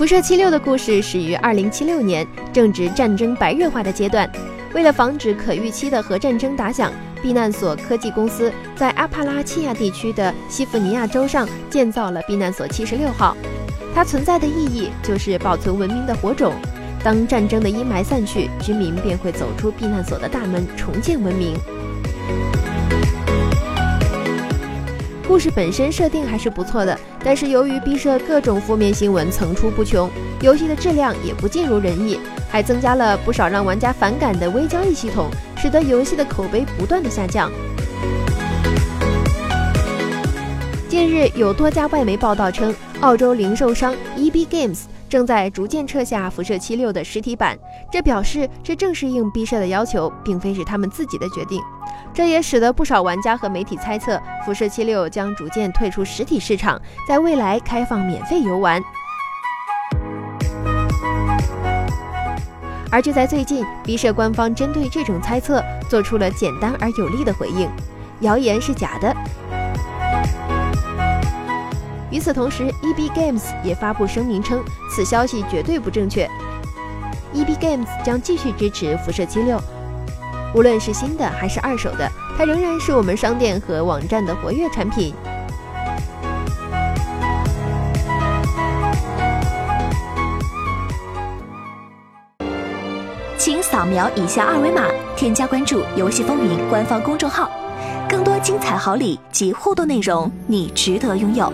辐射七六的故事始于二零七六年，正值战争白热化的阶段。为了防止可预期的核战争打响，避难所科技公司在阿帕拉契亚地区的西弗尼亚州上建造了避难所七十六号。它存在的意义就是保存文明的火种。当战争的阴霾散去，居民便会走出避难所的大门，重建文明。故事本身设定还是不错的，但是由于毕设各种负面新闻层出不穷，游戏的质量也不尽如人意，还增加了不少让玩家反感的微交易系统，使得游戏的口碑不断的下降。近日有多家外媒报道称，澳洲零售商 EB Games 正在逐渐撤下辐射七六的实体版，这表示这正是应毕设的要求，并非是他们自己的决定。这也使得不少玩家和媒体猜测，辐射七六将逐渐退出实体市场，在未来开放免费游玩。而就在最近，，B 社官方针对这种猜测做出了简单而有力的回应：谣言是假的。与此同时，EB Games 也发布声明称，此消息绝对不正确。EB Games 将继续支持辐射七六。无论是新的还是二手的，它仍然是我们商店和网站的活跃产品。请扫描以下二维码，添加关注“游戏风云”官方公众号，更多精彩好礼及互动内容，你值得拥有。